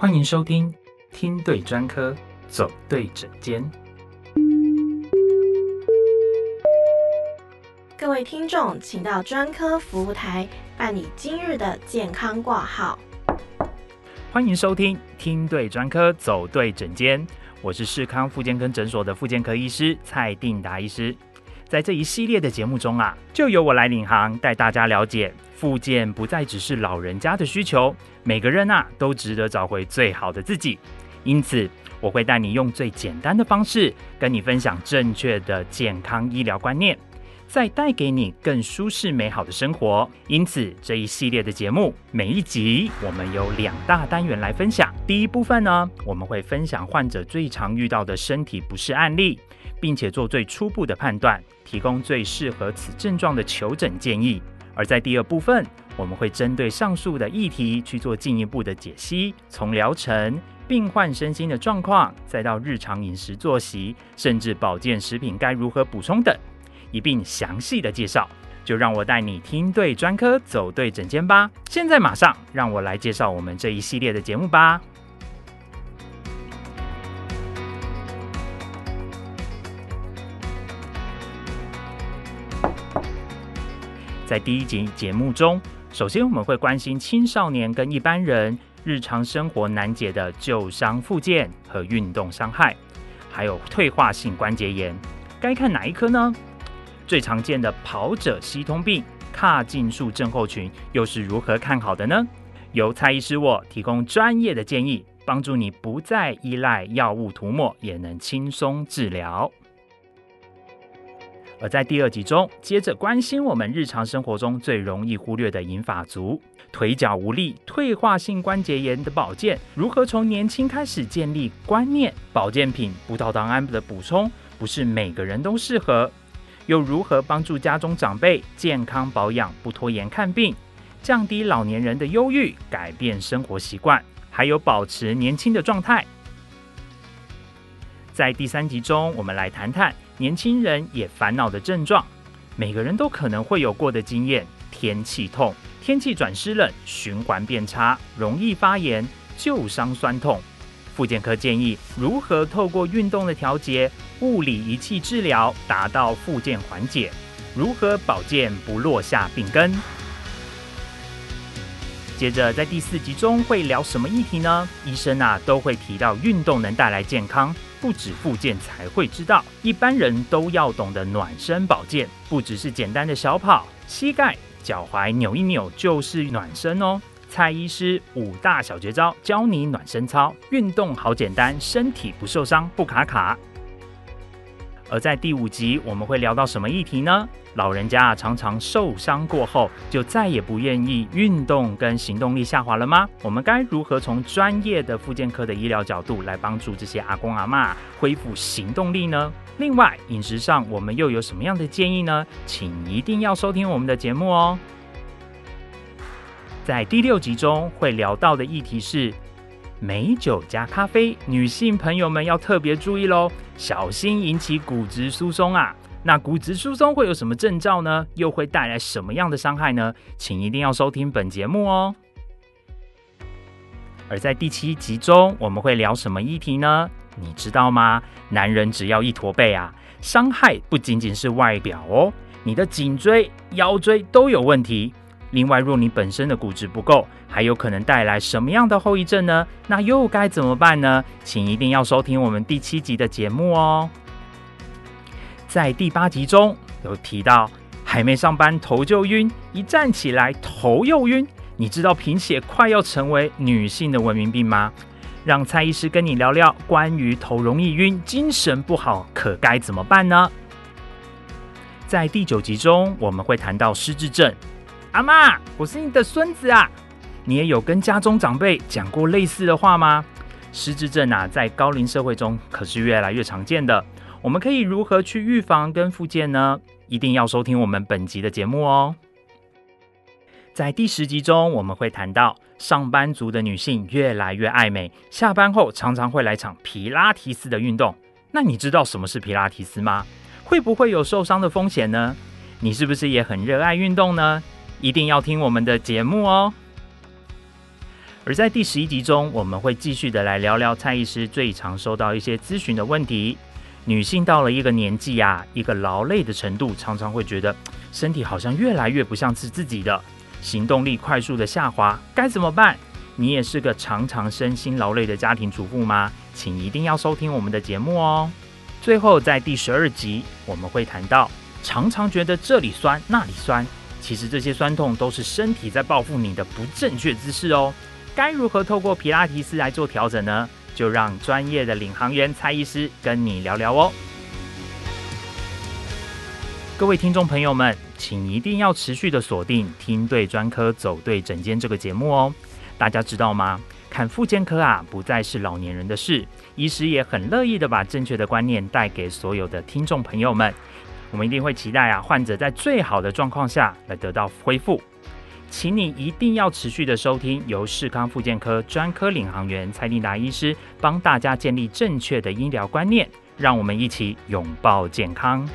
欢迎收听，听对专科，走对诊间。各位听众，请到专科服务台办理今日的健康挂号。欢迎收听，听对专科，走对诊间。我是世康复健科诊所的复健科医师蔡定达医师。在这一系列的节目中啊，就由我来领航，带大家了解复健不再只是老人家的需求，每个人啊都值得找回最好的自己。因此，我会带你用最简单的方式，跟你分享正确的健康医疗观念，再带给你更舒适美好的生活。因此，这一系列的节目，每一集我们有两大单元来分享。第一部分呢，我们会分享患者最常遇到的身体不适案例。并且做最初步的判断，提供最适合此症状的求诊建议。而在第二部分，我们会针对上述的议题去做进一步的解析，从疗程、病患身心的状况，再到日常饮食作息，甚至保健食品该如何补充等，一并详细的介绍。就让我带你听对专科，走对诊间吧。现在马上让我来介绍我们这一系列的节目吧。在第一集节目中，首先我们会关心青少年跟一般人日常生活难解的旧伤复健和运动伤害，还有退化性关节炎，该看哪一科呢？最常见的跑者膝通病、髂胫束症候群又是如何看好的呢？由蔡医师我提供专业的建议，帮助你不再依赖药物涂抹，也能轻松治疗。而在第二集中，接着关心我们日常生活中最容易忽略的银发族腿脚无力、退化性关节炎的保健，如何从年轻开始建立观念？保健品葡萄糖胺的补充不是每个人都适合，又如何帮助家中长辈健康保养、不拖延看病，降低老年人的忧郁，改变生活习惯，还有保持年轻的状态？在第三集中，我们来谈谈。年轻人也烦恼的症状，每个人都可能会有过的经验：天气痛、天气转湿冷、循环变差、容易发炎、旧伤酸痛。复健科建议如何透过运动的调节、物理仪器治疗，达到复健缓解？如何保健不落下病根？接着在第四集中会聊什么议题呢？医生啊都会提到运动能带来健康。不止复健才会知道，一般人都要懂得暖身保健，不只是简单的小跑，膝盖、脚踝扭一扭就是暖身哦。蔡医师五大小绝招教你暖身操，运动好简单，身体不受伤不卡卡。而在第五集我们会聊到什么议题呢？老人家常常受伤过后，就再也不愿意运动，跟行动力下滑了吗？我们该如何从专业的复健科的医疗角度来帮助这些阿公阿妈恢复行动力呢？另外，饮食上我们又有什么样的建议呢？请一定要收听我们的节目哦。在第六集中会聊到的议题是美酒加咖啡，女性朋友们要特别注意喽，小心引起骨质疏松啊！那骨质疏松会有什么症状呢？又会带来什么样的伤害呢？请一定要收听本节目哦。而在第七集中，我们会聊什么议题呢？你知道吗？男人只要一驼背啊，伤害不仅仅是外表哦，你的颈椎、腰椎都有问题。另外，若你本身的骨质不够，还有可能带来什么样的后遗症呢？那又该怎么办呢？请一定要收听我们第七集的节目哦。在第八集中有提到，还没上班头就晕，一站起来头又晕。你知道贫血快要成为女性的文明病吗？让蔡医师跟你聊聊关于头容易晕、精神不好可该怎么办呢？在第九集中我们会谈到失智症。阿妈，我是你的孙子啊，你也有跟家中长辈讲过类似的话吗？失智症啊，在高龄社会中可是越来越常见的。我们可以如何去预防跟复健呢？一定要收听我们本集的节目哦。在第十集中，我们会谈到上班族的女性越来越爱美，下班后常常会来场皮拉提斯的运动。那你知道什么是皮拉提斯吗？会不会有受伤的风险呢？你是不是也很热爱运动呢？一定要听我们的节目哦。而在第十一集中，我们会继续的来聊聊蔡医师最常收到一些咨询的问题。女性到了一个年纪啊，一个劳累的程度，常常会觉得身体好像越来越不像是自己的，行动力快速的下滑，该怎么办？你也是个常常身心劳累的家庭主妇吗？请一定要收听我们的节目哦。最后，在第十二集，我们会谈到常常觉得这里酸那里酸，其实这些酸痛都是身体在报复你的不正确姿势哦。该如何透过皮拉提斯来做调整呢？就让专业的领航员蔡医师跟你聊聊哦。各位听众朋友们，请一定要持续的锁定“听对专科，走对诊间”这个节目哦。大家知道吗？看妇健科啊，不再是老年人的事。医师也很乐意的把正确的观念带给所有的听众朋友们。我们一定会期待啊，患者在最好的状况下来得到恢复。请你一定要持续的收听由世康复健科专科领航员蔡丽达医师帮大家建立正确的医疗观念，让我们一起拥抱健康。